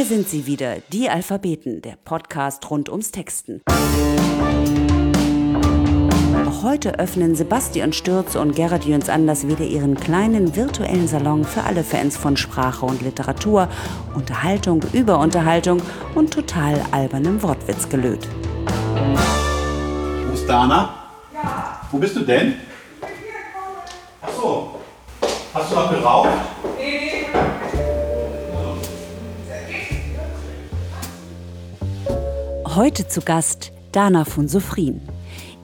Hier sind sie wieder, die Alphabeten, der Podcast rund ums Texten. Auch heute öffnen Sebastian Stürz und Gerhard Jöns Anders wieder ihren kleinen virtuellen Salon für alle Fans von Sprache und Literatur, Unterhaltung über Unterhaltung und total albernem Wortwitzgelöt. Wo ist Dana? Ja. Wo bist du denn? Ach so. Hast du noch geraucht? Heute zu Gast Dana von Sofrin.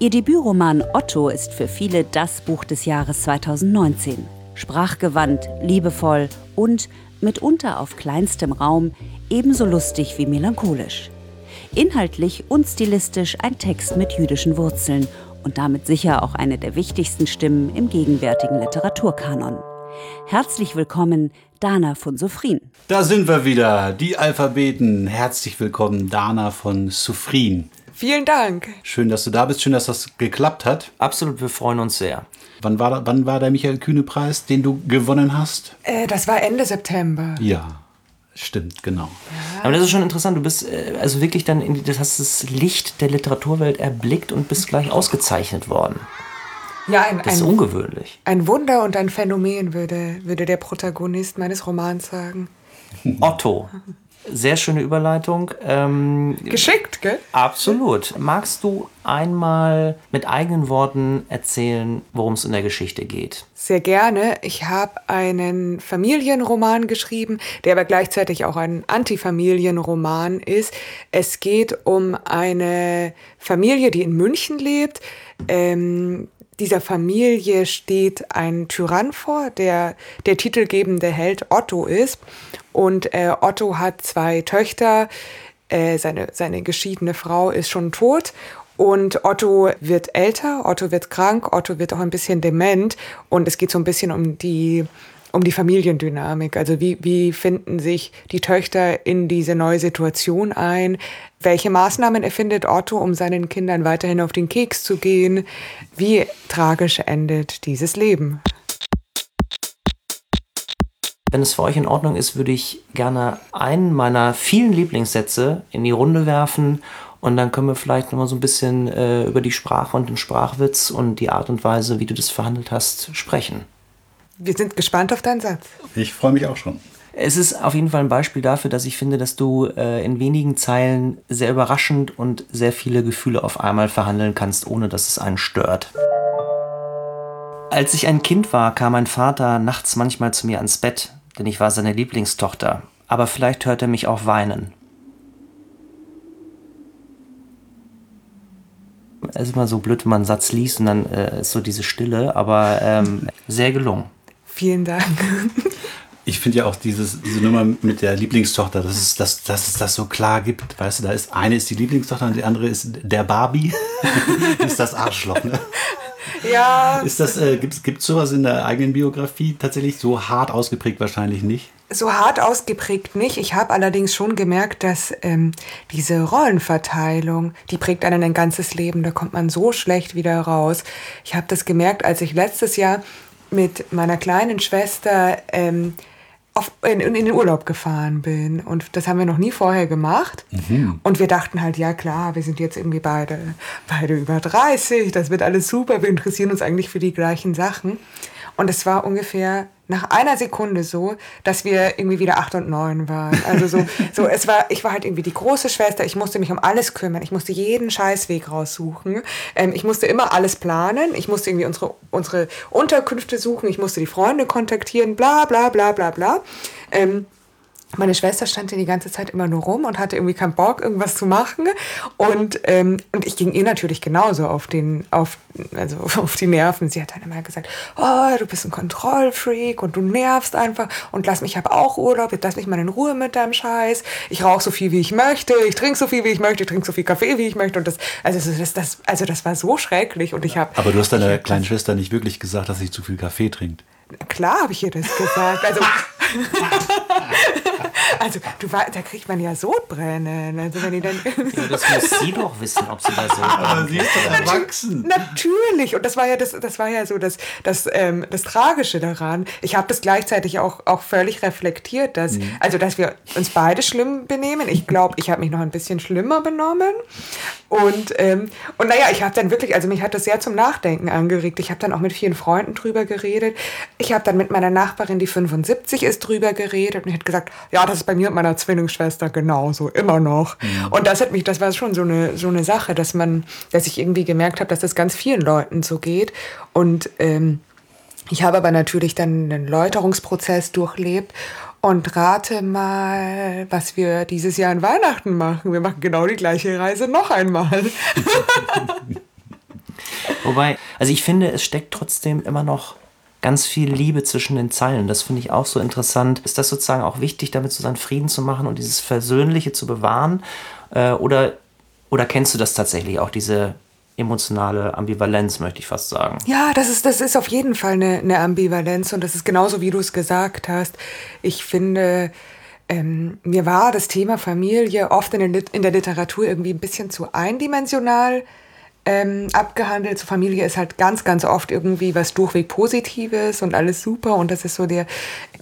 Ihr Debütroman Otto ist für viele das Buch des Jahres 2019. Sprachgewandt, liebevoll und mitunter auf kleinstem Raum ebenso lustig wie melancholisch. Inhaltlich und stilistisch ein Text mit jüdischen Wurzeln und damit sicher auch eine der wichtigsten Stimmen im gegenwärtigen Literaturkanon. Herzlich willkommen, Dana von Sofrin. Da sind wir wieder, die Alphabeten. Herzlich willkommen, Dana von Sofrin. Vielen Dank. Schön, dass du da bist. Schön, dass das geklappt hat. Absolut, wir freuen uns sehr. Wann war, wann war der Michael Kühne-Preis, den du gewonnen hast? Äh, das war Ende September. Ja, stimmt, genau. Aber das ist schon interessant. Du bist äh, also wirklich dann, in, das hast das Licht der Literaturwelt erblickt und bist gleich ausgezeichnet worden. Ja, ein, Das ist ein, ungewöhnlich. ein Wunder und ein Phänomen, würde, würde der Protagonist meines Romans sagen. Otto. Sehr schöne Überleitung. Ähm, Geschickt, gell? absolut. Magst du einmal mit eigenen Worten erzählen, worum es in der Geschichte geht? Sehr gerne. Ich habe einen Familienroman geschrieben, der aber gleichzeitig auch ein Antifamilienroman ist. Es geht um eine Familie, die in München lebt. Ähm, dieser Familie steht ein Tyrann vor, der der titelgebende Held Otto ist. Und äh, Otto hat zwei Töchter. Äh, seine, seine geschiedene Frau ist schon tot. Und Otto wird älter, Otto wird krank, Otto wird auch ein bisschen dement. Und es geht so ein bisschen um die, um die Familiendynamik. Also wie, wie finden sich die Töchter in diese neue Situation ein? Welche Maßnahmen erfindet Otto, um seinen Kindern weiterhin auf den Keks zu gehen? Wie tragisch endet dieses Leben? Wenn es für euch in Ordnung ist, würde ich gerne einen meiner vielen Lieblingssätze in die Runde werfen und dann können wir vielleicht nochmal so ein bisschen äh, über die Sprache und den Sprachwitz und die Art und Weise, wie du das verhandelt hast, sprechen. Wir sind gespannt auf deinen Satz. Ich freue mich auch schon. Es ist auf jeden Fall ein Beispiel dafür, dass ich finde, dass du äh, in wenigen Zeilen sehr überraschend und sehr viele Gefühle auf einmal verhandeln kannst, ohne dass es einen stört. Als ich ein Kind war, kam mein Vater nachts manchmal zu mir ans Bett, denn ich war seine Lieblingstochter. Aber vielleicht hört er mich auch weinen. Es ist immer so blöd, wenn man einen Satz liest und dann äh, ist so diese Stille, aber ähm, sehr gelungen. Vielen Dank. Ich finde ja auch dieses, diese Nummer mit der Lieblingstochter, dass es, dass, dass es das so klar gibt. Weißt du, da ist eine ist die Lieblingstochter und die andere ist der Barbie. ist das Arschloch, ne? Ja, Ist das, äh, gibt es sowas in der eigenen Biografie tatsächlich so hart ausgeprägt wahrscheinlich nicht? so hart ausgeprägt nicht. Ich habe allerdings schon gemerkt, dass ähm, diese Rollenverteilung, die prägt einen ein ganzes Leben. Da kommt man so schlecht wieder raus. Ich habe das gemerkt, als ich letztes Jahr mit meiner kleinen Schwester ähm, auf, in, in den Urlaub gefahren bin. Und das haben wir noch nie vorher gemacht. Und wir dachten halt, ja klar, wir sind jetzt irgendwie beide, beide über 30, das wird alles super, wir interessieren uns eigentlich für die gleichen Sachen. Und es war ungefähr nach einer Sekunde so, dass wir irgendwie wieder acht und neun waren. Also so, so es war, ich war halt irgendwie die große Schwester. Ich musste mich um alles kümmern. Ich musste jeden Scheißweg raussuchen. Ähm, ich musste immer alles planen. Ich musste irgendwie unsere, unsere Unterkünfte suchen. Ich musste die Freunde kontaktieren. Bla, bla, bla, bla, bla. Ähm, meine Schwester stand ja die ganze Zeit immer nur rum und hatte irgendwie keinen Bock, irgendwas zu machen. Und, ähm, und ich ging ihr natürlich genauso auf, den, auf, also auf die Nerven. Sie hat dann immer gesagt, oh, du bist ein Kontrollfreak und du nervst einfach und lass mich, ich habe auch Urlaub, jetzt lass mich mal in Ruhe mit deinem Scheiß. Ich rauche so viel, wie ich möchte, ich trinke so viel, wie ich möchte, ich trinke so viel Kaffee, wie ich möchte. Und das, also das, das, also das war so schrecklich. Und ich habe Aber du hast deiner kleinen Schwester nicht wirklich gesagt, dass sie zu viel Kaffee trinkt. Klar habe ich ihr das gesagt. Also, Also, du, da kriegt man ja Sodbrennen. Also, wenn die dann ja, das muss sie doch wissen, ob sie da so. Aber sie ist doch erwachsen. Natürlich. Und das war ja das, das war ja so das, das, ähm, das Tragische daran. Ich habe das gleichzeitig auch, auch völlig reflektiert, dass, mhm. also, dass wir uns beide schlimm benehmen. Ich glaube, ich habe mich noch ein bisschen schlimmer benommen. Und, ähm, und naja, ich habe dann wirklich, also mich hat das sehr zum Nachdenken angeregt. Ich habe dann auch mit vielen Freunden drüber geredet. Ich habe dann mit meiner Nachbarin, die 75 ist, drüber geredet und hat gesagt, ja, das ist bei mir und meiner Zwillingsschwester genauso, immer noch. Mhm. Und das hat mich, das war schon so eine, so eine Sache, dass man, dass ich irgendwie gemerkt habe, dass das ganz vielen Leuten so geht. Und ähm, ich habe aber natürlich dann einen Läuterungsprozess durchlebt und rate mal, was wir dieses Jahr an Weihnachten machen. Wir machen genau die gleiche Reise noch einmal. Wobei, also ich finde, es steckt trotzdem immer noch ganz viel Liebe zwischen den Zeilen. Das finde ich auch so interessant. Ist das sozusagen auch wichtig, damit so seinen Frieden zu machen und dieses Versöhnliche zu bewahren? Äh, oder, oder kennst du das tatsächlich auch, diese emotionale Ambivalenz, möchte ich fast sagen. Ja, das ist, das ist auf jeden Fall eine, eine Ambivalenz und das ist genauso, wie du es gesagt hast. Ich finde, ähm, mir war das Thema Familie oft in der, in der Literatur irgendwie ein bisschen zu eindimensional ähm, abgehandelt. So Familie ist halt ganz, ganz oft irgendwie was durchweg Positives und alles super und das ist so der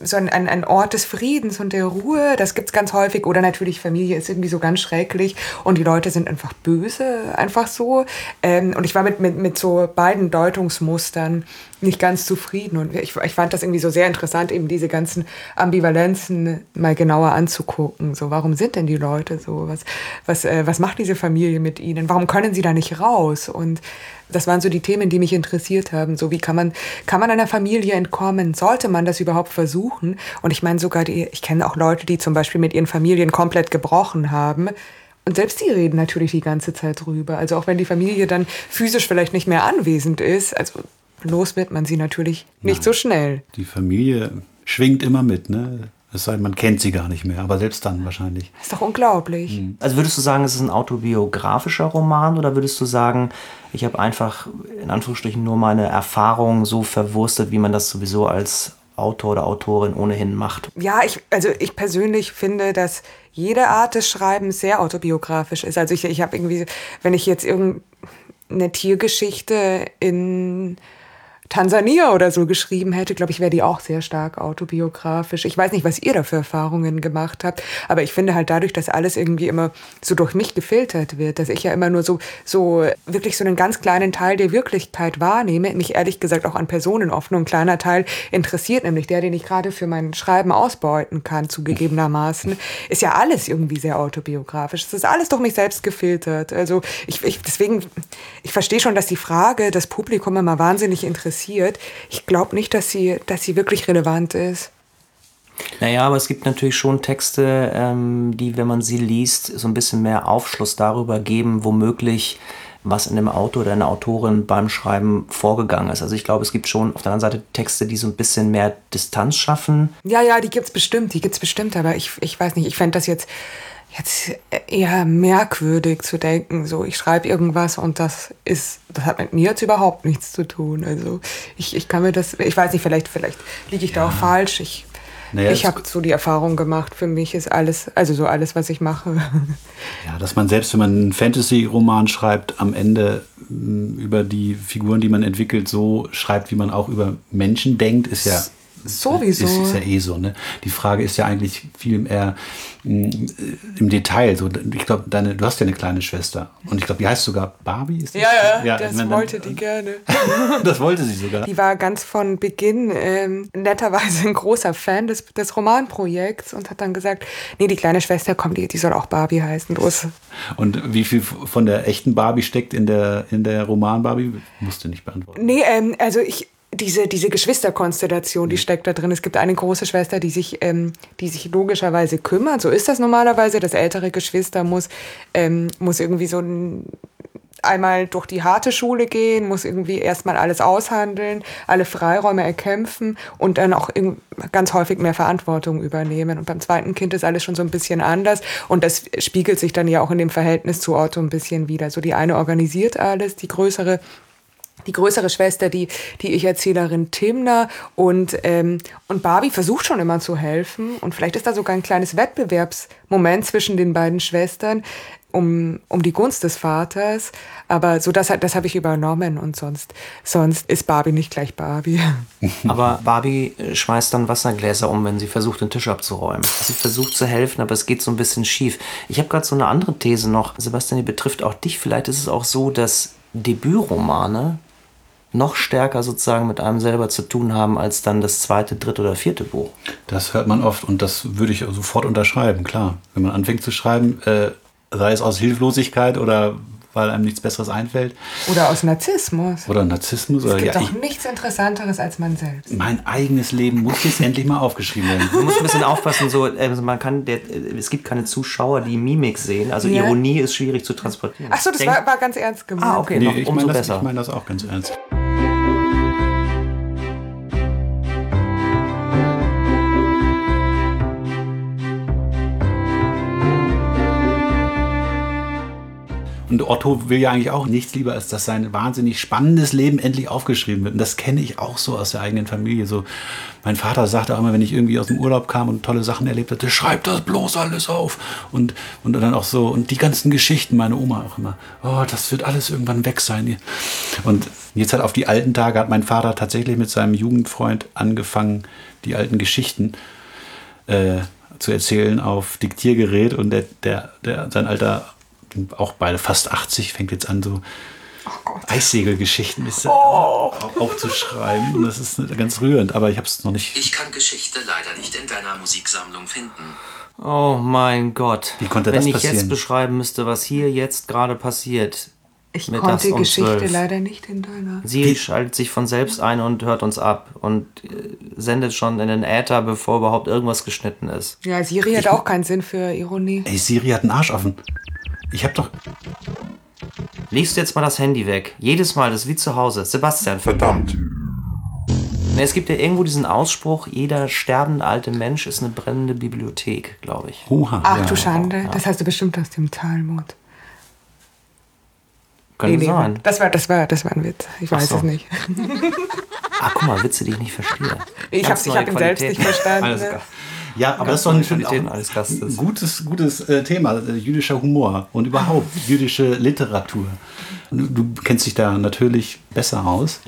so ein, ein, Ort des Friedens und der Ruhe. Das gibt's ganz häufig. Oder natürlich Familie ist irgendwie so ganz schrecklich und die Leute sind einfach böse, einfach so. Ähm, und ich war mit, mit, mit so beiden Deutungsmustern nicht ganz zufrieden. Und ich, ich fand das irgendwie so sehr interessant, eben diese ganzen Ambivalenzen mal genauer anzugucken. So, warum sind denn die Leute so? Was, was, äh, was macht diese Familie mit ihnen? Warum können sie da nicht raus? Und das waren so die Themen, die mich interessiert haben. So, wie kann man, kann man einer Familie entkommen? Sollte man das überhaupt versuchen? Und ich meine sogar, die, ich kenne auch Leute, die zum Beispiel mit ihren Familien komplett gebrochen haben. Und selbst die reden natürlich die ganze Zeit drüber. Also auch wenn die Familie dann physisch vielleicht nicht mehr anwesend ist, also los wird man sie natürlich nicht Nein. so schnell. Die Familie schwingt immer mit, ne? Es sei denn, man kennt sie gar nicht mehr, aber selbst dann wahrscheinlich. ist doch unglaublich. Mhm. Also würdest du sagen, es ist ein autobiografischer Roman oder würdest du sagen, ich habe einfach in Anführungsstrichen nur meine Erfahrungen so verwurstet, wie man das sowieso als Autor oder Autorin ohnehin macht? Ja, ich, also ich persönlich finde, dass jede Art des Schreibens sehr autobiografisch ist. Also ich, ich habe irgendwie, wenn ich jetzt irgendeine Tiergeschichte in Tansania oder so geschrieben hätte, glaube ich, wäre die auch sehr stark autobiografisch. Ich weiß nicht, was ihr da für Erfahrungen gemacht habt, aber ich finde halt dadurch, dass alles irgendwie immer so durch mich gefiltert wird, dass ich ja immer nur so, so wirklich so einen ganz kleinen Teil der Wirklichkeit wahrnehme, mich ehrlich gesagt auch an Personen oft nur ein kleiner Teil interessiert, nämlich der, den ich gerade für mein Schreiben ausbeuten kann, zugegebenermaßen, ist ja alles irgendwie sehr autobiografisch. Es ist alles durch mich selbst gefiltert. Also ich, ich deswegen, ich verstehe schon, dass die Frage das Publikum immer wahnsinnig interessiert passiert. Ich glaube nicht, dass sie, dass sie wirklich relevant ist. Naja, aber es gibt natürlich schon Texte, ähm, die, wenn man sie liest, so ein bisschen mehr Aufschluss darüber geben, womöglich, was in dem Autor oder einer Autorin beim Schreiben vorgegangen ist. Also ich glaube, es gibt schon auf der anderen Seite Texte, die so ein bisschen mehr Distanz schaffen. Ja, ja, die gibt es bestimmt, die gibt es bestimmt, aber ich, ich weiß nicht, ich fände das jetzt jetzt eher merkwürdig zu denken, so ich schreibe irgendwas und das ist, das hat mit mir jetzt überhaupt nichts zu tun. Also ich, ich kann mir das, ich weiß nicht, vielleicht, vielleicht liege ich ja. da auch falsch. Ich, naja, ich habe so die Erfahrung gemacht, für mich ist alles, also so alles, was ich mache. Ja, dass man selbst, wenn man einen Fantasy-Roman schreibt, am Ende über die Figuren, die man entwickelt, so schreibt, wie man auch über Menschen denkt, ist ja Sowieso. Ist, ist ja eh so. Ne? Die Frage ist ja eigentlich viel mehr mh, mm, im Detail. So, ich glaube, du hast ja eine kleine Schwester. Und ich glaube, die heißt sogar Barbie. Ist das? Ja, ja, ja, das meine, wollte die gerne. das wollte sie sogar. Die war ganz von Beginn ähm, netterweise ein großer Fan des, des Romanprojekts und hat dann gesagt, nee, die kleine Schwester, komm, die, die soll auch Barbie heißen. Los. Und wie viel von der echten Barbie steckt in der, in der Roman-Barbie? Musste nicht beantworten. Nee, ähm, also ich, diese, diese Geschwisterkonstellation, die mhm. steckt da drin. Es gibt eine große Schwester, die sich, ähm, die sich logischerweise kümmert. So ist das normalerweise. Das ältere Geschwister muss, ähm, muss irgendwie so ein, einmal durch die harte Schule gehen, muss irgendwie erstmal alles aushandeln, alle Freiräume erkämpfen und dann auch ganz häufig mehr Verantwortung übernehmen. Und beim zweiten Kind ist alles schon so ein bisschen anders und das spiegelt sich dann ja auch in dem Verhältnis zu Otto ein bisschen wieder. So die eine organisiert alles, die größere die größere Schwester, die, die Ich-Erzählerin Timna und, ähm, und Barbie versucht schon immer zu helfen und vielleicht ist da sogar ein kleines Wettbewerbsmoment zwischen den beiden Schwestern um, um die Gunst des Vaters, aber so das, das habe ich übernommen und sonst, sonst ist Barbie nicht gleich Barbie. Aber Barbie äh, schmeißt dann Wassergläser um, wenn sie versucht, den Tisch abzuräumen. Sie versucht zu helfen, aber es geht so ein bisschen schief. Ich habe gerade so eine andere These noch, Sebastian, die betrifft auch dich. Vielleicht ist es auch so, dass Debütromane noch stärker sozusagen mit einem selber zu tun haben als dann das zweite, dritte oder vierte Buch. Das hört man oft und das würde ich sofort unterschreiben, klar. Wenn man anfängt zu schreiben, äh, sei es aus Hilflosigkeit oder weil einem nichts Besseres einfällt. Oder aus Narzissmus. Oder Narzissmus. Es oder, gibt ja, doch nichts Interessanteres als man selbst. mein eigenes Leben muss jetzt endlich mal aufgeschrieben werden. Man muss ein bisschen aufpassen, so, also man kann, der, es gibt keine Zuschauer, die Mimik sehen. Also Ja. Ironie ist schwierig zu transportieren. Ach so, das Denk- war, war ganz ernst gemeint. Ah, okay, Nee, noch, ich umso meine das, besser. ich mein das auch ganz ernst. Und Otto will ja eigentlich auch nichts lieber, als dass sein wahnsinnig spannendes Leben endlich aufgeschrieben wird. Und das kenne ich auch so aus der eigenen Familie. So, mein Vater sagte auch immer, wenn ich irgendwie aus dem Urlaub kam und tolle Sachen erlebt hatte, schreib das bloß alles auf. Und, und dann auch so, und die ganzen Geschichten, meine Oma auch immer, oh, das wird alles irgendwann weg sein. Und jetzt hat auf die alten Tage hat mein Vater tatsächlich mit seinem Jugendfreund angefangen, die alten Geschichten äh, zu erzählen auf Diktiergerät und der, der, der, sein alter, auch beide fast 80, fängt jetzt an, so Eissegelgeschichten ist, Oh. auf- aufzuschreiben. Und das ist ganz rührend, aber ich habe es noch nicht. Ich kann Geschichte leider nicht in deiner Musiksammlung finden. Oh mein Gott. Wie konnte Wenn das ich passieren? jetzt beschreiben müsste, was hier jetzt gerade passiert. Ich Mittags konnte die um Geschichte 12. leider nicht in deiner. Sie schaltet sich von selbst ein und hört uns ab und äh, sendet schon in den Äther, bevor überhaupt irgendwas geschnitten ist. Ja, Siri hat auch keinen Sinn für Ironie. Ey, Siri hat einen Arsch offen. Ich habe doch. Legst du jetzt mal das Handy weg? Jedes Mal, das ist wie zu Hause. Sebastian, Verdammt. Ne, Es gibt ja irgendwo diesen Ausspruch, jeder sterbende alte Mensch ist eine brennende Bibliothek, glaube ich. Oha. Ach ja. du Schande, das hast du bestimmt aus dem Talmud. Könnte Nee, nee, sein. Das war, das war, das war ein Witz. Ich weiß so. es nicht. Ah, guck mal, Witze, die ich nicht verstehe. Ich habe hab ihn selbst nicht verstanden. Alles klar. Ja, aber das ist doch ein, Gastes. gutes, gutes äh, Thema, äh, jüdischer Humor und überhaupt jüdische Literatur. Du, du kennst dich da natürlich besser aus.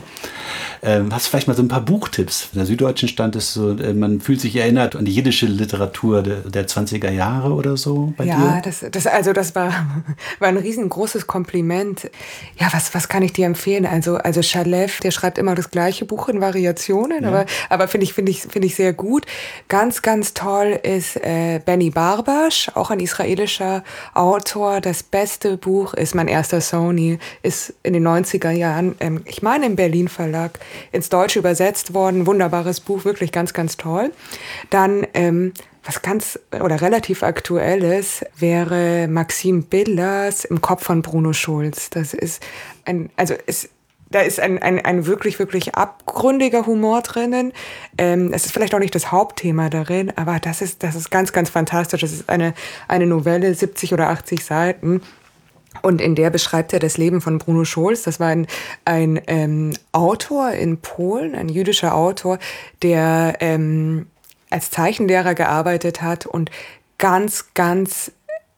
Ähm, hast du vielleicht mal so ein paar Buchtipps? Der Süddeutschen stand es so, äh, man fühlt sich erinnert an die jiddische Literatur der, der 20er Jahre oder so bei Ja, dir? das, das, also das war, war ein riesengroßes Kompliment. Ja, was, was kann ich dir empfehlen? Also, also Shalev, der schreibt immer das gleiche Buch in Variationen, aber, aber finde ich, finde ich, finde ich sehr gut. Ganz, ganz toll ist äh, Benny Barbash, auch ein israelischer Autor. Das beste Buch ist mein erster Sony, ist in den 90er Jahren, ähm, ich meine im Berlin Verlag, ins Deutsche übersetzt worden. Wunderbares Buch, wirklich ganz, ganz toll. Dann, ähm, was ganz oder relativ aktuelles wäre Maxim Billers im Kopf von Bruno Schulz. Das ist ein, also ist, da ist ein, ein, ein wirklich, wirklich abgründiger Humor drinnen. Ähm, es ist vielleicht auch nicht das Hauptthema darin, aber das ist, das ist ganz, ganz fantastisch. Das ist eine, eine Novelle, 70 oder 80 Seiten. Und in der beschreibt er das Leben von Bruno Scholz. Das war ein, ein ähm, Autor in Polen, ein jüdischer Autor, der ähm, als Zeichenlehrer gearbeitet hat und ganz, ganz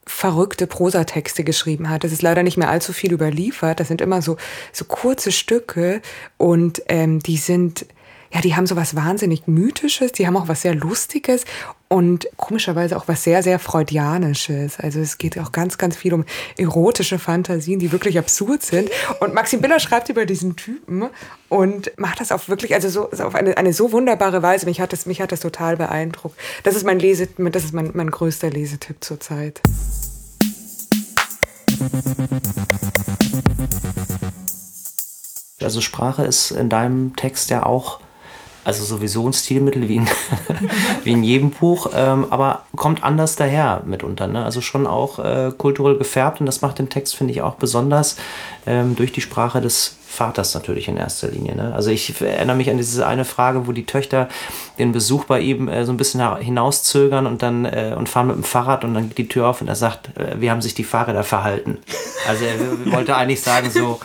verrückte Prosatexte geschrieben hat. Das ist leider nicht mehr allzu viel überliefert. Das sind immer so, so kurze Stücke und ähm, die sind, ja, die haben so was wahnsinnig Mythisches, die haben auch was sehr Lustiges und komischerweise auch was sehr, sehr Freudianisches. Also es geht auch ganz, ganz viel um erotische Fantasien, die wirklich absurd sind. Und Maxim Biller schreibt über diesen Typen und macht das auf wirklich, also so, auf eine, eine so wunderbare Weise. Mich hat das, mich hat das total beeindruckt. Das ist mein Lese, das ist mein, mein größter Lesetipp zurzeit. Also Sprache ist in deinem Text ja auch, also sowieso ein Stilmittel wie in, wie in jedem Buch, ähm, aber kommt anders daher mitunter. Ne? Also schon auch äh, kulturell gefärbt und das macht den Text, finde ich, auch besonders ähm, durch die Sprache des Vaters natürlich in erster Linie. Ne? Also ich erinnere mich an diese eine Frage, wo die Töchter den Besuch bei ihm äh, so ein bisschen hinauszögern und dann äh, und fahren mit dem Fahrrad und dann geht die Tür auf und er sagt, äh, wie haben sich die Fahrräder verhalten? Also er wollte eigentlich sagen so,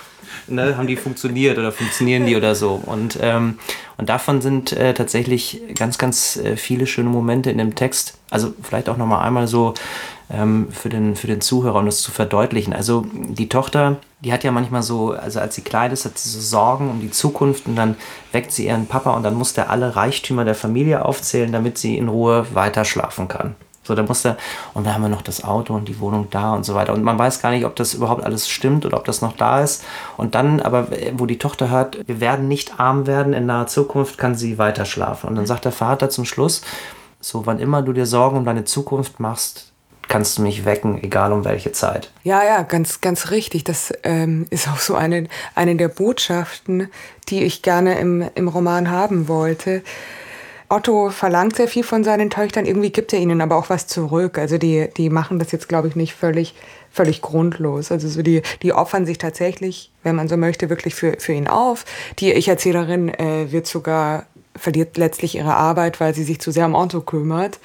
ne, haben die funktioniert oder funktionieren die oder so. Und, ähm, und davon sind äh, tatsächlich ganz, ganz äh, viele schöne Momente in dem Text. Also vielleicht auch nochmal einmal so ähm, für, den, für den Zuhörer, um das zu verdeutlichen. Also die Tochter, die hat ja manchmal so, also als sie klein ist, hat sie so Sorgen um die Zukunft und dann weckt sie ihren Papa und dann muss der alle Reichtümer der Familie aufzählen, damit sie in Ruhe weiter schlafen kann. So, da musste, und da haben wir noch das Auto und die Wohnung da und so weiter. Und man weiß gar nicht, ob das überhaupt alles stimmt oder ob das noch da ist. Und dann, aber wo die Tochter hört, wir werden nicht arm werden, in naher Zukunft kann sie weiter schlafen. Und dann sagt der Vater zum Schluss, so, wann immer du dir Sorgen um deine Zukunft machst, kannst du mich wecken, egal um welche Zeit. Ja, ja, ganz, ganz richtig. Das ähm, ist auch so eine, eine der Botschaften, die ich gerne im, im Roman haben wollte. Otto verlangt sehr viel von seinen Töchtern, irgendwie gibt er ihnen aber auch was zurück. Also die, die machen das jetzt, glaube ich, nicht völlig, völlig grundlos. Also so die, die opfern sich tatsächlich, wenn man so möchte, wirklich für, für ihn auf. Die Ich-Erzählerin äh, wird sogar, verliert letztlich ihre Arbeit, weil sie sich zu sehr um Otto kümmert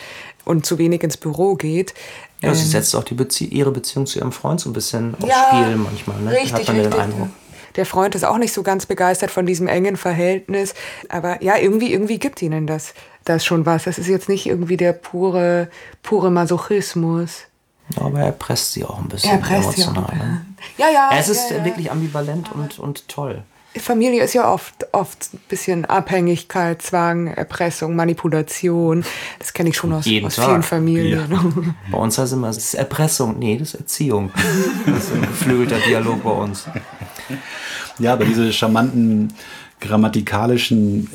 und zu wenig ins Büro geht. Ja, sie ähm, setzt auch die Bezie ihre Beziehung zu ihrem Freund so ein bisschen aufs ja, Spiel manchmal. Ne? Richtig, Hat man richtig. den Eindruck. Der Freund ist auch nicht so ganz begeistert von diesem engen Verhältnis. Aber ja, irgendwie, irgendwie gibt ihnen das, das schon was. Das ist jetzt nicht irgendwie der pure, pure Masochismus. Aber er presst sie auch ein bisschen er presst emotional. Sie auch. Ne? Ja, ja. Es ist ja, ja. wirklich ambivalent und, und toll. Familie ist ja oft, oft ein bisschen Abhängigkeit, Zwang, Erpressung, Manipulation. Das kenne ich schon aus, aus vielen Familien. Ja. Bei uns heißt es immer, es ist Erpressung. Nee, das ist Erziehung. Das ist ein geflügelter Dialog bei uns. Ja, aber diese charmanten grammatikalischen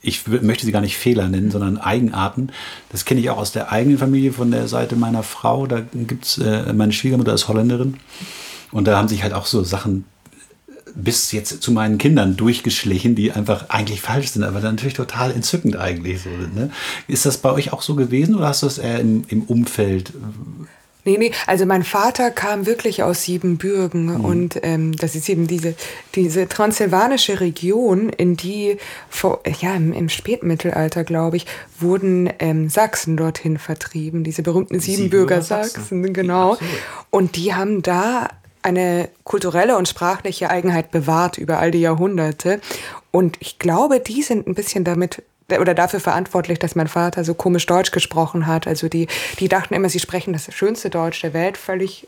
ich möchte sie gar nicht Fehler nennen, sondern Eigenarten. Das kenne ich auch aus der eigenen Familie von der Seite meiner Frau. Da gibt es, äh, meine Schwiegermutter ist Holländerin. Und da haben sich halt auch so Sachen bis jetzt zu meinen Kindern durchgeschlichen, die einfach eigentlich falsch sind, aber dann natürlich total entzückend eigentlich so. Ne? Ist das bei euch auch so gewesen oder hast du es eher im, im Umfeld? Nee, nee, also mein Vater kam wirklich aus Siebenbürgen mhm. und ähm, das ist eben diese, diese transsilvanische Region, in die vor, ja, im, im Spätmittelalter, glaube ich, wurden ähm, Sachsen dorthin vertrieben, diese berühmten Siebenbürger, Siebenbürger Sachsen, Sachsen, genau. Und die haben da eine kulturelle und sprachliche Eigenheit bewahrt über all die Jahrhunderte. Und ich glaube, die sind ein bisschen damit oder dafür verantwortlich, dass mein Vater so komisch Deutsch gesprochen hat. Also die, die dachten immer, sie sprechen das schönste Deutsch der Welt, völlig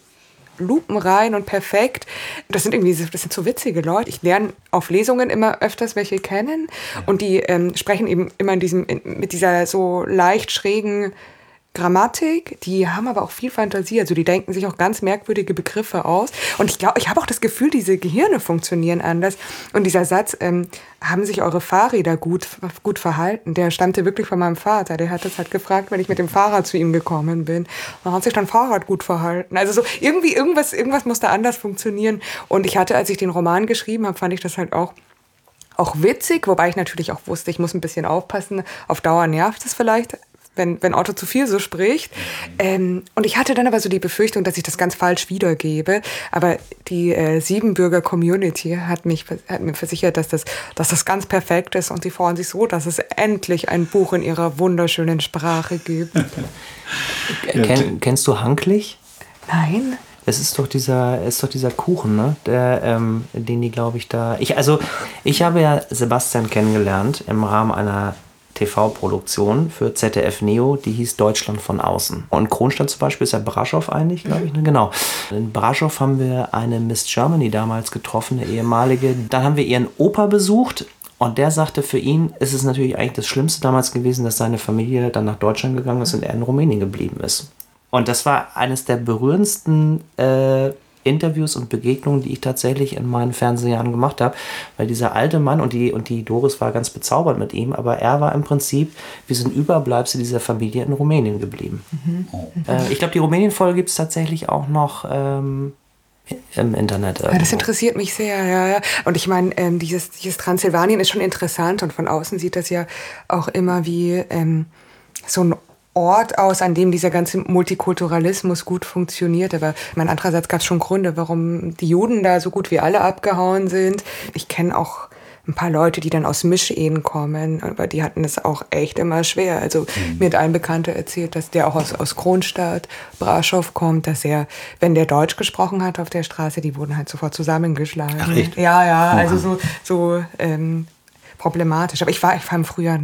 lupenrein und perfekt. Das sind irgendwie, das sind so witzige Leute. Ich lerne auf Lesungen immer öfters welche kennen und die ähm, sprechen eben immer in diesem, in, mit dieser so leicht schrägen Grammatik, die haben aber auch viel Fantasie, also die denken sich auch ganz merkwürdige Begriffe aus. Und ich glaube, ich habe auch das Gefühl, diese Gehirne funktionieren anders. Und dieser Satz, ähm, haben sich eure Fahrräder gut, gut verhalten, der stammte wirklich von meinem Vater. Der hat das halt gefragt, wenn ich mit dem Fahrrad zu ihm gekommen bin. Dann hat sich dein Fahrrad gut verhalten. Also so irgendwie, irgendwas, irgendwas muss da anders funktionieren. Und ich hatte, als ich den Roman geschrieben habe, fand ich das halt auch auch witzig, wobei ich natürlich auch wusste, ich muss ein bisschen aufpassen. Auf Dauer nervt es vielleicht wenn, wenn Otto zu viel so spricht. Ähm, und ich hatte dann aber so die Befürchtung, dass ich das ganz falsch wiedergebe. Aber die äh, Siebenbürger Community hat, mich, hat mir versichert, dass das, dass das ganz perfekt ist und sie freuen sich so, dass es endlich ein Buch in ihrer wunderschönen Sprache gibt. Ken, kennst du Hanklich? Nein. Es ist doch dieser, ist doch dieser Kuchen, ne? Der, ähm, den die, glaube ich, da. Ich, also, ich habe ja Sebastian kennengelernt im Rahmen einer TV-Produktion für ZDF Neo, die hieß Deutschland von außen. Und Kronstadt zum Beispiel ist ja Braschow eigentlich, glaube ich. Ne? Genau. In Braschow haben wir eine Miss Germany damals getroffen, eine ehemalige. Dann haben wir ihren Opa besucht. Und der sagte, für ihn ist es natürlich eigentlich das Schlimmste damals gewesen, dass seine Familie dann nach Deutschland gegangen ist und er in Rumänien geblieben ist. Und das war eines der berührendsten äh, Interviews und Begegnungen, die ich tatsächlich in meinen Fernsehjahren gemacht habe, weil dieser alte Mann und die, und die Doris war ganz bezaubert mit ihm, aber er war im Prinzip wie so ein Überbleibsel dieser Familie in Rumänien geblieben. Mhm. Äh, ich glaube, die Rumänien-Folge gibt es tatsächlich auch noch. Ähm, im Internet. Ja, das interessiert mich sehr, ja, ja. Und ich meine, ähm, dieses, dieses Transsilvanien ist schon interessant und von außen sieht das ja auch immer wie ähm, so ein Ort aus, an dem dieser ganze Multikulturalismus gut funktioniert. Aber mein andererseits gab es schon Gründe, warum die Juden da so gut wie alle abgehauen sind. Ich kenne auch ein paar Leute, die dann aus Mischehen kommen, aber die hatten es auch echt immer schwer. Also mhm. mir hat ein Bekannter erzählt, dass der auch aus, aus Kronstadt, Braschow kommt, dass er, wenn der Deutsch gesprochen hat auf der Straße, die wurden halt sofort zusammengeschlagen. Ach, echt? Ja, ja, also so, so ähm, problematisch. Aber ich war, ich war im Frühjahr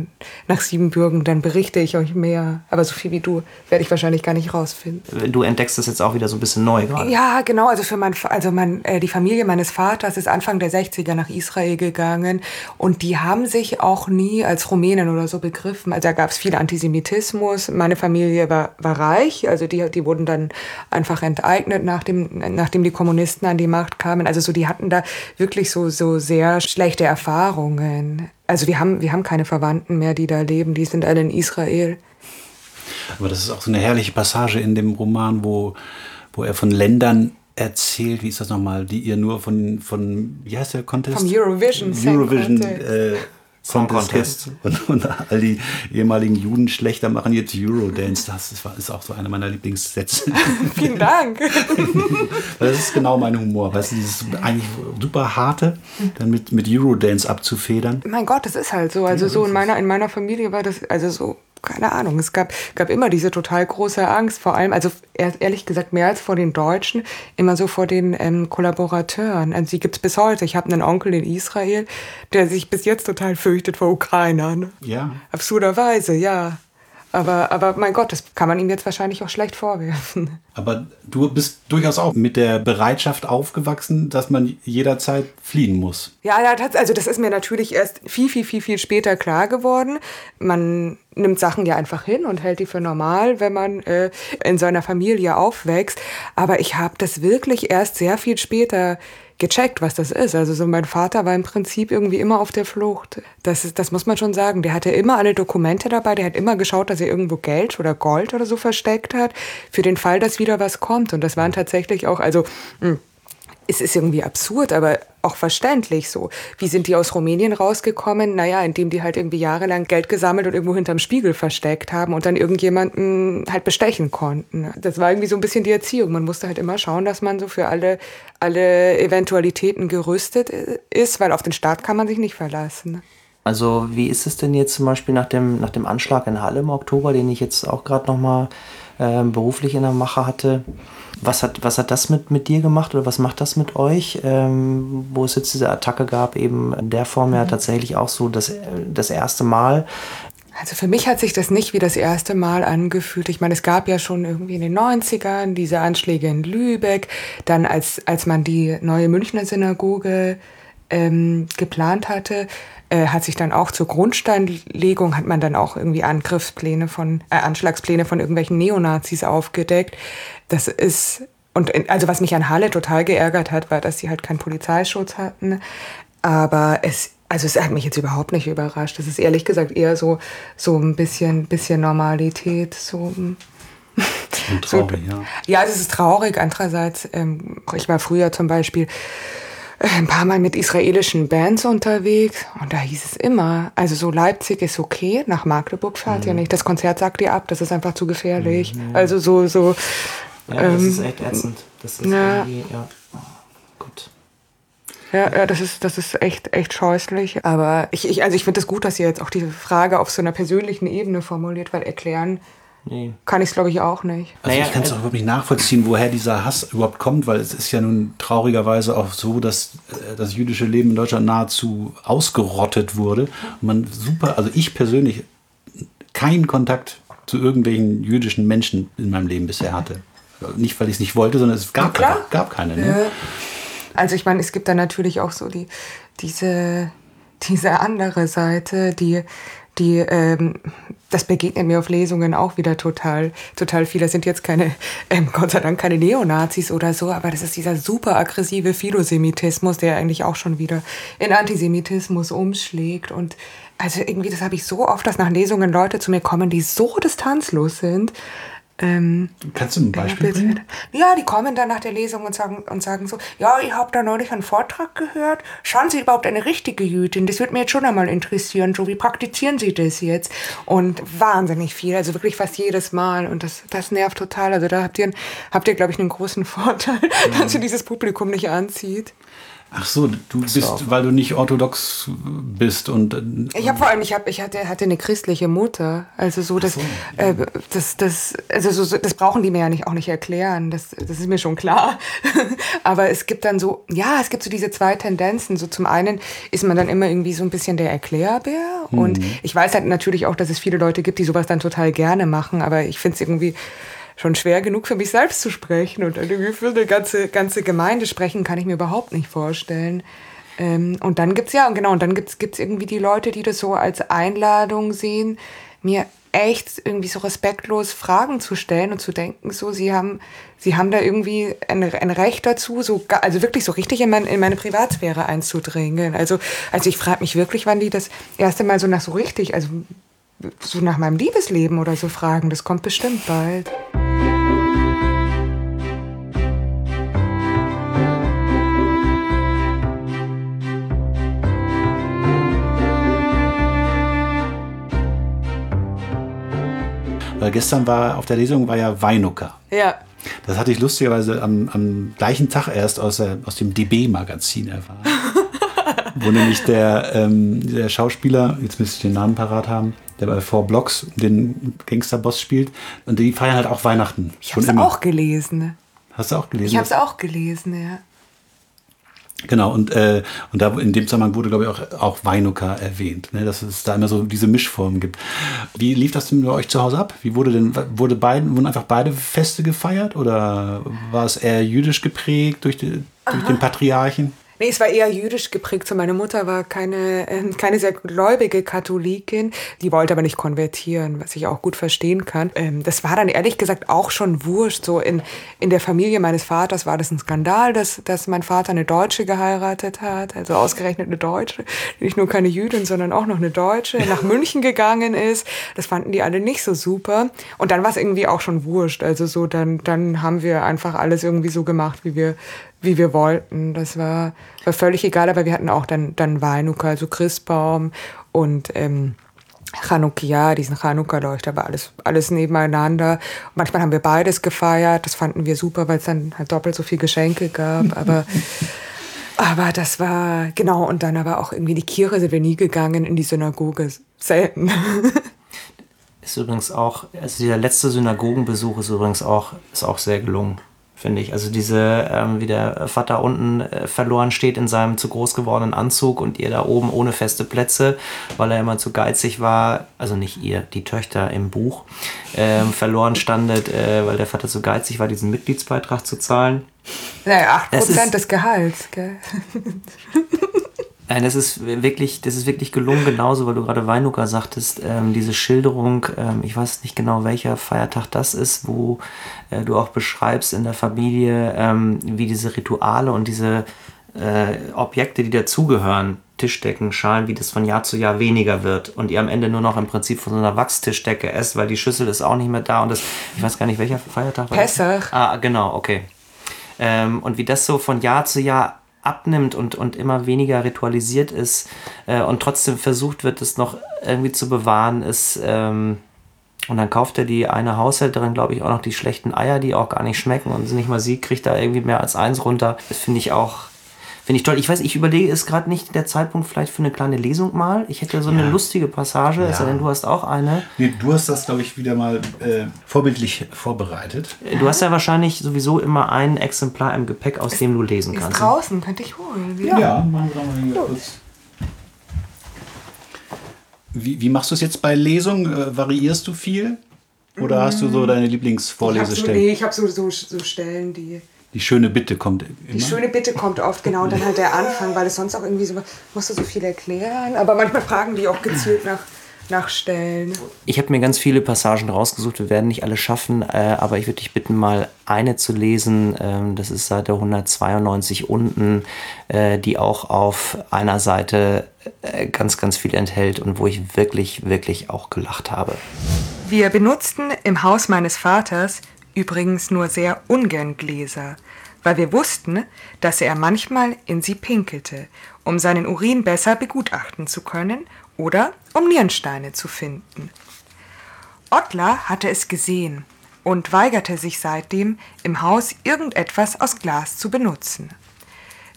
nach Siebenbürgen, dann berichte ich euch mehr. Aber so viel wie du werde ich wahrscheinlich gar nicht rausfinden. Du entdeckst das jetzt auch wieder so ein bisschen neu gerade. Ja, genau. Also für mein, also mein, äh, die Familie meines Vaters ist Anfang der 60er nach Israel gegangen und die haben sich auch nie als Rumänen oder so begriffen. Also da gab es viel Antisemitismus. Meine Familie war, war reich, also die, die wurden dann einfach enteignet, nachdem, nachdem die Kommunisten an die Macht kamen. Also so, die hatten da wirklich so, so sehr schlechte Erfahrungen. Also wir haben, wir haben keine Verwandten mehr, die da leben, die sind alle in Israel. Aber das ist auch so eine herrliche Passage in dem Roman, wo, wo er von Ländern erzählt, wie ist das nochmal, die ihr nur von, von wie heißt der Contest? Vom Eurovision. Eurovision äh, Song Contest. Und, und, all die ehemaligen Judenschlechter machen jetzt Eurodance. Das ist, ist auch so einer meiner Lieblingssätze. Vielen Dank. das ist genau mein Humor. Weißt du, dieses eigentlich super harte, dann mit, mit Eurodance abzufedern. Mein Gott, das ist halt so. Also so in meiner, in meiner Familie war das, also so keine Ahnung, es gab, gab immer diese total große Angst, vor allem, also ehrlich gesagt mehr als vor den Deutschen, immer so vor den ähm, Kollaborateuren. Also die gibt es bis heute. Ich habe einen Onkel in Israel, der sich bis jetzt total fürchtet vor Ukrainern. Ja. Absurderweise, ja. Aber, aber mein Gott, das kann man ihm jetzt wahrscheinlich auch schlecht vorwerfen. Aber du bist durchaus auch mit der Bereitschaft aufgewachsen, dass man jederzeit fliehen muss. Ja, also das ist mir natürlich erst viel, viel, viel, viel später klar geworden. Man nimmt Sachen ja einfach hin und hält die für normal, wenn man äh, in seiner Familie aufwächst. Aber ich habe das wirklich erst sehr viel später gecheckt, was das ist. Also so mein Vater war im Prinzip irgendwie immer auf der Flucht. Das, ist, das muss man schon sagen. Der hatte immer alle Dokumente dabei. Der hat immer geschaut, dass er irgendwo Geld oder Gold oder so versteckt hat, für den Fall, dass wieder was kommt. Und das waren tatsächlich auch, also mh, hm, es ist irgendwie absurd, aber auch verständlich so. Wie sind die aus Rumänien rausgekommen? Naja, indem die halt irgendwie jahrelang Geld gesammelt und irgendwo hinterm Spiegel versteckt haben und dann irgendjemanden halt bestechen konnten. Das war irgendwie so ein bisschen die Erziehung. Man musste halt immer schauen, dass man so für alle, alle Eventualitäten gerüstet ist, weil auf den Staat kann man sich nicht verlassen. Also wie ist es denn jetzt zum Beispiel nach dem, nach dem Anschlag in Halle im Oktober, den ich jetzt auch gerade nochmal äh, beruflich in der Mache hatte? Was hat, was hat das mit, mit dir gemacht oder was macht das mit euch, ähm, wo es jetzt diese Attacke gab, eben in der Form ja mhm. tatsächlich auch so das, das erste Mal? Also für mich hat sich das nicht wie das erste Mal angefühlt. Ich meine, es gab ja schon irgendwie in den 90ern diese Anschläge in Lübeck, dann als, als man die neue Münchner Synagoge ähm, geplant hatte, äh, hat sich dann auch zur Grundsteinlegung, hat man dann auch irgendwie Angriffspläne von, äh, Anschlagspläne von irgendwelchen Neonazis aufgedeckt. Das ist, und also was mich an Halle total geärgert hat, war, dass sie halt keinen Polizeischutz hatten. Aber es, also es hat mich jetzt überhaupt nicht überrascht. Das ist ehrlich gesagt eher so, so ein bisschen, bisschen Normalität, so. traurig, so, ja. Ja, es ist traurig. Andererseits, ähm, ich war früher zum Beispiel ein paar Mal mit israelischen Bands unterwegs und da hieß es immer, also so Leipzig ist okay, nach Magdeburg fahrt mhm. ihr nicht. Das Konzert sagt ihr ab, das ist einfach zu gefährlich. Mhm. Also so, so. Ja, ähm, das ist echt ätzend. Das ist ja. ja. Gut. Ja, ja, das ist, das ist echt, echt scheußlich. Aber ich, ich also ich finde es das gut, dass ihr jetzt auch diese Frage auf so einer persönlichen Ebene formuliert, weil erklären Nee. Kann ich es, glaube ich, auch nicht. Also naja, ich kann es auch überhaupt nicht nachvollziehen, woher dieser Hass überhaupt kommt, weil es ist ja nun traurigerweise auch so, dass äh, das jüdische Leben in Deutschland nahezu ausgerottet wurde. Und man super, also ich persönlich keinen Kontakt zu irgendwelchen jüdischen Menschen in meinem Leben bisher hatte. Nicht, weil ich es nicht wollte, sondern es gab, keine, gab keine. Ne? Ja. Also ich meine, es gibt da natürlich auch so die, diese, diese andere Seite, die die, ähm, das begegnet mir auf Lesungen auch wieder total, total viel. Das sind jetzt keine, ähm, Gott sei Dank keine Neonazis oder so, aber das ist dieser super aggressive Philosemitismus, der eigentlich auch schon wieder in Antisemitismus umschlägt. Und also irgendwie, das habe ich so oft, dass nach Lesungen Leute zu mir kommen, die so distanzlos sind ähm, Kannst du ein Beispiel bringen? Ja, die kommen dann nach der Lesung und sagen, und sagen so, ja, ich habe da neulich einen Vortrag gehört. Schauen Sie überhaupt eine richtige Jüdin? Das würde mir jetzt schon einmal interessieren. So, wie praktizieren Sie das jetzt? Und wahnsinnig viel, also wirklich fast jedes Mal. Und das, das nervt total. Also da habt ihr, habt ihr glaube ich, einen großen Vorteil, mhm. dass ihr dieses Publikum nicht anzieht. Ach so, du bist, weil du nicht orthodox bist und. äh, Ich habe vor allem, ich, hab, ich hatte, hatte eine christliche Mutter. Also so, das, äh, das, das, also so, so, das brauchen die mir ja nicht, auch nicht erklären. Das, das ist mir schon klar. Aber es gibt dann so, ja, es gibt so diese zwei Tendenzen. So zum einen ist man dann immer irgendwie so ein bisschen der Erklärbär. Und ich weiß halt natürlich auch, dass es viele Leute gibt, die sowas dann total gerne machen. Aber ich finde es irgendwie schon schwer genug für mich selbst zu sprechen und irgendwie für eine ganze, ganze Gemeinde sprechen kann ich mir überhaupt nicht vorstellen. Ähm, und dann gibt's ja, genau, und dann gibt's gibt's irgendwie die Leute, die das so als Einladung sehen, mir echt irgendwie so respektlos Fragen zu stellen und zu denken, so, sie haben, sie haben da irgendwie ein, ein Recht dazu, so, also wirklich so richtig in, mein, in meine Privatsphäre einzudringen. Also, also ich frage mich wirklich, wann die das erste Mal so nach so richtig, also so nach meinem Liebesleben oder so fragen. Das kommt bestimmt bald. Weil gestern war auf der Lesung war ja Weinucker. Ja. Das hatte ich lustigerweise am, am gleichen Tag erst aus, aus dem DB-Magazin erfahren. Wo nämlich der, ähm, der Schauspieler, jetzt müsste ich den Namen parat haben, der bei Four Blocks den Gangsterboss spielt. Und die feiern halt auch Weihnachten. Ich habe es auch gelesen. Hast du auch gelesen? Ich habe es auch gelesen, ja. Genau, und, äh, und da in dem Zusammenhang wurde, glaube ich, auch, auch Weinucker erwähnt, ne, dass es da immer so diese Mischformen gibt. Wie lief das denn bei euch zu Hause ab? Wie wurde denn, wurde beiden, wurden einfach beide Feste gefeiert oder war es eher jüdisch geprägt durch, die, durch den Patriarchen? Nee, es war eher jüdisch geprägt. So meine Mutter war keine, ähm, keine sehr gläubige Katholikin. Die wollte aber nicht konvertieren, was ich auch gut verstehen kann. Ähm, das war dann ehrlich gesagt auch schon wurscht. So in, in der Familie meines Vaters war das ein Skandal, dass, dass mein Vater eine Deutsche geheiratet hat. Also ausgerechnet eine Deutsche. Nicht nur keine Jüdin, sondern auch noch eine Deutsche. Nach München gegangen ist. Das fanden die alle nicht so super. Und dann war es irgendwie auch schon wurscht. Also so, dann, dann haben wir einfach alles irgendwie so gemacht, wie wir, wie wir wollten. Das war, war völlig egal, aber wir hatten auch dann, dann Weinuka, also Christbaum und ähm, Chanukkia, diesen Chanukka-Leuchter, war alles, alles nebeneinander. Manchmal haben wir beides gefeiert, das fanden wir super, weil es dann halt doppelt so viel Geschenke gab, aber, aber das war, genau, und dann aber auch irgendwie die Kirche sind wir nie gegangen, in die Synagoge selten. Ist übrigens auch, also der letzte Synagogenbesuch ist übrigens auch, ist auch sehr gelungen, finde ich. Also diese, ähm, wie der Vater unten äh, verloren steht in seinem zu groß gewordenen Anzug und ihr da oben ohne feste Plätze, weil er immer zu geizig war, also nicht ihr, die Töchter im Buch, ähm, verloren standet, äh, weil der Vater zu geizig war, diesen Mitgliedsbeitrag zu zahlen. Naja, acht Das ist- Prozent des Gehalts, gell? Nein, das ist wirklich, das ist wirklich gelungen, genauso, weil du gerade Weinuka sagtest, ähm, diese Schilderung, ähm, ich weiß nicht genau, welcher Feiertag das ist, wo äh, du auch beschreibst in der Familie, ähm, wie diese Rituale und diese äh, Objekte, die dazugehören, Tischdecken, Schalen, wie das von Jahr zu Jahr weniger wird und ihr am Ende nur noch im Prinzip von so einer Wachstischdecke esst, weil die Schüssel ist auch nicht mehr da und das, ich weiß gar nicht, welcher Feiertag war? Pessach. Ah, genau, okay. Ähm, und wie das so von Jahr zu Jahr abnimmt und, und immer weniger ritualisiert ist äh, und trotzdem versucht wird, es noch irgendwie zu bewahren, ist. Ähm, und dann kauft er die eine Haushälterin, glaube ich, auch noch die schlechten Eier, die auch gar nicht schmecken und nicht mal sie kriegt da irgendwie mehr als eins runter. Das finde ich auch. Finde ich toll. Ich weiß, ich überlege, ist gerade nicht der Zeitpunkt vielleicht für eine kleine Lesung mal. Ich hätte so eine lustige Passage, es sei denn, du hast auch eine. Nee, du hast das, glaube ich, wieder mal äh, vorbildlich vorbereitet. Du hast ja wahrscheinlich sowieso immer ein Exemplar im Gepäck, aus dem du lesen Ist kannst. draußen, könnte ich holen. Ja, machen wir doch mal hier kurz. Wie, wie machst du es jetzt bei Lesungen? Äh, variierst du viel? Oder hast du so deine Ich habe so, Lieblingsvorlesestellen? nee, ich hab so, so, so Stellen, die. Die schöne Bitte kommt immer. Die schöne Bitte kommt oft, genau, und dann halt der Anfang, weil es sonst auch irgendwie so, musst du so viel erklären. Aber manchmal fragen die auch gezielt nach, nach Stellen. Ich habe mir ganz viele Passagen rausgesucht. Wir werden nicht alle schaffen, äh, aber ich würde dich bitten, mal eine zu lesen. Ähm, das ist Seite 192 unten, äh, die auch auf einer Seite äh, ganz, ganz viel enthält und wo ich wirklich, wirklich auch gelacht habe. Wir benutzten im Haus meines Vaters übrigens nur sehr ungern Gläser, weil wir wussten, dass er manchmal in sie pinkelte, um seinen Urin besser begutachten zu können oder um Nierensteine zu finden. Ottler hatte es gesehen und weigerte sich seitdem, im Haus irgendetwas aus Glas zu benutzen.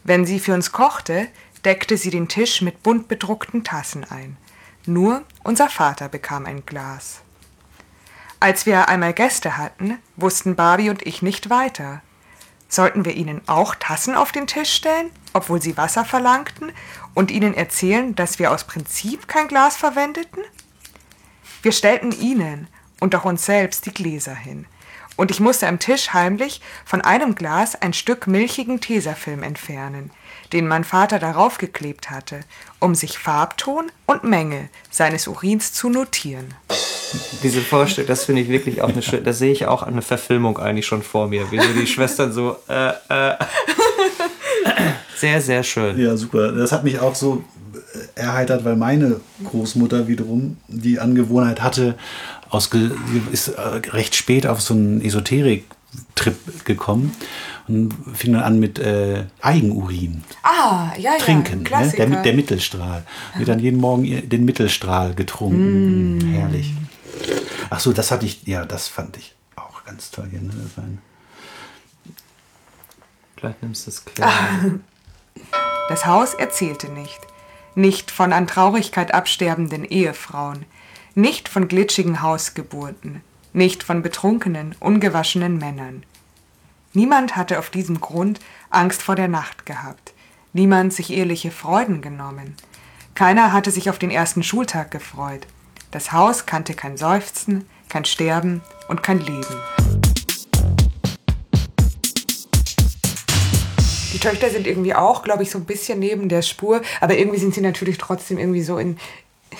Wenn sie für uns kochte, deckte sie den Tisch mit bunt bedruckten Tassen ein. Nur unser Vater bekam ein Glas. Als wir einmal Gäste hatten, wussten Barbie und ich nicht weiter. Sollten wir ihnen auch Tassen auf den Tisch stellen, obwohl sie Wasser verlangten, und ihnen erzählen, dass wir aus Prinzip kein Glas verwendeten? Wir stellten ihnen und auch uns selbst die Gläser hin. Und ich musste am Tisch heimlich von einem Glas ein Stück milchigen Tesafilm entfernen, den mein Vater darauf geklebt hatte, um sich Farbton und Menge seines Urins zu notieren. Diese Vorstellung, das finde ich wirklich auch eine schöne, da sehe ich auch eine Verfilmung eigentlich schon vor mir, wie so die Schwestern so, äh, äh. Sehr, sehr schön. Ja, super. Das hat mich auch so erheitert, weil meine Großmutter wiederum die Angewohnheit hatte, aus, ist äh, recht spät auf so einen Esoterik-Trip gekommen und fing dann an mit äh, Eigenurin. Ah, ja, ja. Trinken, ne? der, der Mittelstrahl. Wird dann jeden Morgen den Mittelstrahl getrunken. Mm. Herrlich. Ach so, das hatte ich, ja, das fand ich auch ganz toll hier. Ne? Das ein Gleich nimmst du es klar. Das Haus erzählte nicht. Nicht von an Traurigkeit absterbenden Ehefrauen. Nicht von glitschigen Hausgeburten. Nicht von betrunkenen, ungewaschenen Männern. Niemand hatte auf diesem Grund Angst vor der Nacht gehabt. Niemand sich ehrliche Freuden genommen. Keiner hatte sich auf den ersten Schultag gefreut. Das Haus kannte kein Seufzen, kein Sterben und kein Leben. Die Töchter sind irgendwie auch, glaube ich, so ein bisschen neben der Spur, aber irgendwie sind sie natürlich trotzdem irgendwie so in,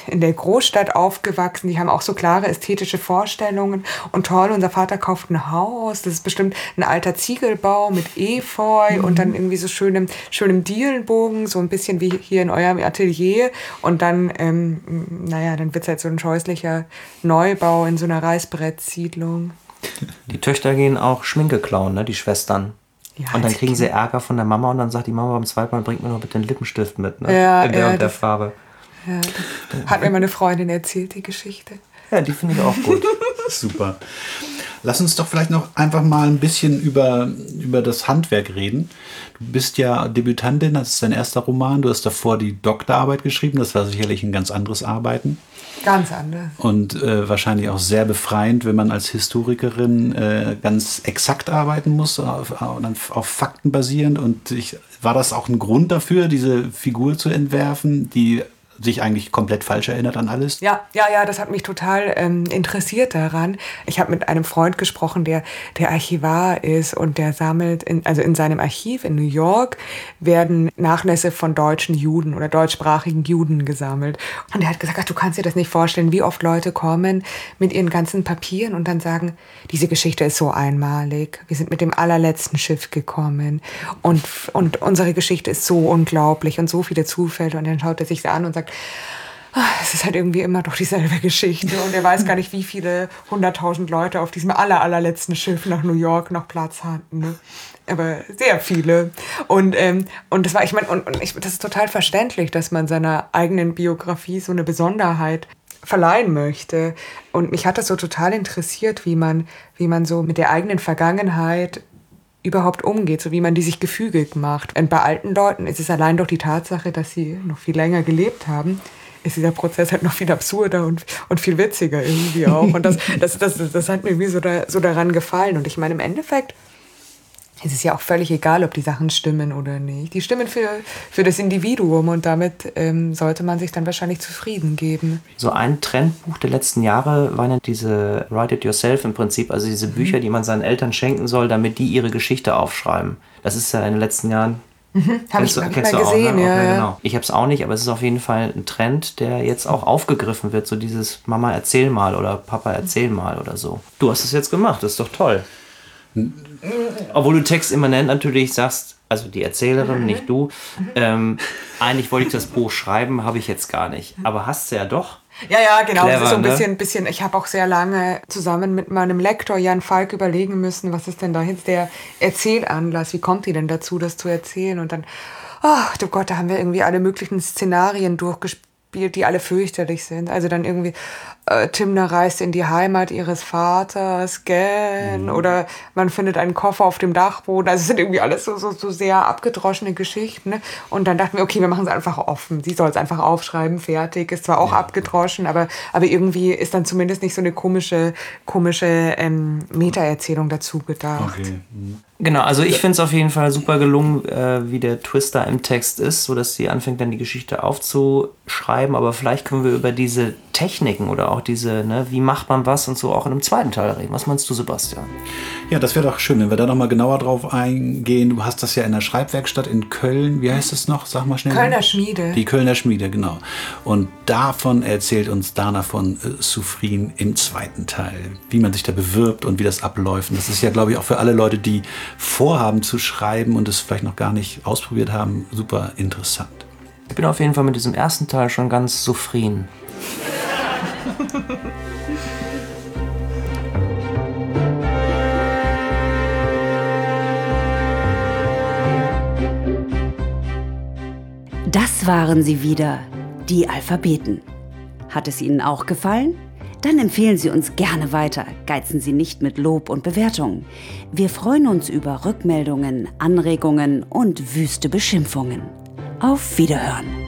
in der Großstadt aufgewachsen. Die haben auch so klare ästhetische Vorstellungen. Und toll, unser Vater kauft ein Haus. Das ist bestimmt ein alter Ziegelbau mit Efeu mhm. und dann irgendwie so schönem, schönem Dielenbogen, so ein bisschen wie hier in eurem Atelier. Und dann, ähm, naja, dann wird es halt so ein scheußlicher Neubau in so einer Reißbrettsiedlung. Die Töchter gehen auch Schminke klauen, ne? die Schwestern. Ja, und dann kriegen sie Ärger von der Mama und dann sagt die Mama beim zweiten Mal, bringt mir noch bitte den Lippenstift mit, ne? Ja, in der ja, und der Farbe. Ja, hat mir meine Freundin erzählt, die Geschichte. Ja, die finde ich auch gut. Super. Lass uns doch vielleicht noch einfach mal ein bisschen über, über das Handwerk reden. Du bist ja Debütantin, das ist dein erster Roman. Du hast davor die Doktorarbeit geschrieben. Das war sicherlich ein ganz anderes Arbeiten. Ganz anders. Und äh, wahrscheinlich auch sehr befreiend, wenn man als Historikerin äh, ganz exakt arbeiten muss, auf, auf Fakten basierend. Und ich, war das auch ein Grund dafür, diese Figur zu entwerfen, die sich eigentlich komplett falsch erinnert an alles? Ja, ja, ja, das hat mich total ähm, interessiert daran. Ich habe mit einem Freund gesprochen, der der Archivar ist und der sammelt, in, also in seinem Archiv in New York werden Nachlässe von deutschen Juden oder deutschsprachigen Juden gesammelt. Und er hat gesagt, ach, du kannst dir das nicht vorstellen, wie oft Leute kommen mit ihren ganzen Papieren und dann sagen, diese Geschichte ist so einmalig. Wir sind mit dem allerletzten Schiff gekommen und, und unsere Geschichte ist so unglaublich und so viele Zufälle. Und dann schaut er sich an und sagt, sagt, ah, es ist halt irgendwie immer doch dieselbe Geschichte und er weiß gar nicht, wie viele hunderttausend Leute auf diesem aller, allerletzten Schiff nach New York noch Platz hatten. Ne? Aber sehr viele. Und, ähm, und das war, ich meine, und, und ich, das ist total verständlich, dass man seiner eigenen Biografie so eine Besonderheit verleihen möchte. Und mich hat das so total interessiert, wie man, wie man so mit der eigenen Vergangenheit überhaupt umgeht, so wie man die sich gefügig macht. Und bei alten Leuten ist es allein doch die Tatsache, dass sie noch viel länger gelebt haben, ist dieser Prozess halt noch viel absurder und, und viel witziger irgendwie auch. Und das, das, das, das hat mir irgendwie so, da, so daran gefallen. Und ich meine, im Endeffekt es ist ja auch völlig egal, ob die Sachen stimmen oder nicht. Die stimmen für, für das Individuum und damit ähm, sollte man sich dann wahrscheinlich zufrieden geben. So ein Trendbuch der letzten Jahre waren ja diese Write It Yourself im Prinzip, also diese Bücher, mhm. die man seinen Eltern schenken soll, damit die ihre Geschichte aufschreiben. Das ist ja in den letzten Jahren Mhm, habe ich, hab ich mal gesehen, auch, ne? ja, okay, genau. Ich habe es auch nicht, aber es ist auf jeden Fall ein Trend, der jetzt auch aufgegriffen wird. So dieses Mama erzähl mal oder Papa erzähl mal oder so. Du hast es jetzt gemacht, das ist doch toll. Obwohl du textimmanent natürlich sagst, also die Erzählerin, nicht du, ähm, eigentlich wollte ich das Buch schreiben, habe ich jetzt gar nicht. Aber hast du ja doch. Ja, ja, genau. Clever, so ein ne? bisschen, bisschen ich habe auch sehr lange zusammen mit meinem Lektor Jan Falk überlegen müssen, was ist denn da jetzt der Erzählanlass? Wie kommt die denn dazu, das zu erzählen? Und dann, ach oh, du Gott, da haben wir irgendwie alle möglichen Szenarien durchgespielt spielt, die alle fürchterlich sind. Also dann irgendwie, äh, Timner reist in die Heimat ihres Vaters, gell? Mhm. Oder man findet einen Koffer auf dem Dachboden. Also es sind irgendwie alles so, so, so sehr abgedroschene Geschichten. Ne? Und dann dachten wir, okay, wir machen es einfach offen. Sie soll es einfach aufschreiben, fertig. Ist zwar auch ja. abgedroschen, aber, aber irgendwie ist dann zumindest nicht so eine komische, komische ähm, Meta-Erzählung dazu gedacht. Okay. Mhm. Genau, also ich finde es auf jeden Fall super gelungen, äh, wie der Twister im Text ist, sodass sie anfängt, dann die Geschichte aufzuschreiben. Aber vielleicht können wir über diese Techniken oder auch diese, ne, wie macht man was und so auch in einem zweiten Teil reden. Was meinst du, Sebastian? Ja, das wäre doch schön, wenn wir da nochmal genauer drauf eingehen. Du hast das ja in der Schreibwerkstatt in Köln. Wie heißt es noch? Sag mal schnell. Kölner Schmiede. Die Kölner Schmiede, genau. Und davon erzählt uns Dana von äh, Sufrin im zweiten Teil, wie man sich da bewirbt und wie das abläuft. Und das ist ja, glaube ich, auch für alle Leute, die vorhaben zu schreiben und es vielleicht noch gar nicht ausprobiert haben, super interessant. Ich bin auf jeden Fall mit diesem ersten Teil schon ganz zufrieden. Das waren sie wieder, die Alphabeten. Hat es Ihnen auch gefallen? Dann empfehlen Sie uns gerne weiter. Geizen Sie nicht mit Lob und Bewertungen. Wir freuen uns über Rückmeldungen, Anregungen und wüste Beschimpfungen. Auf Wiederhören!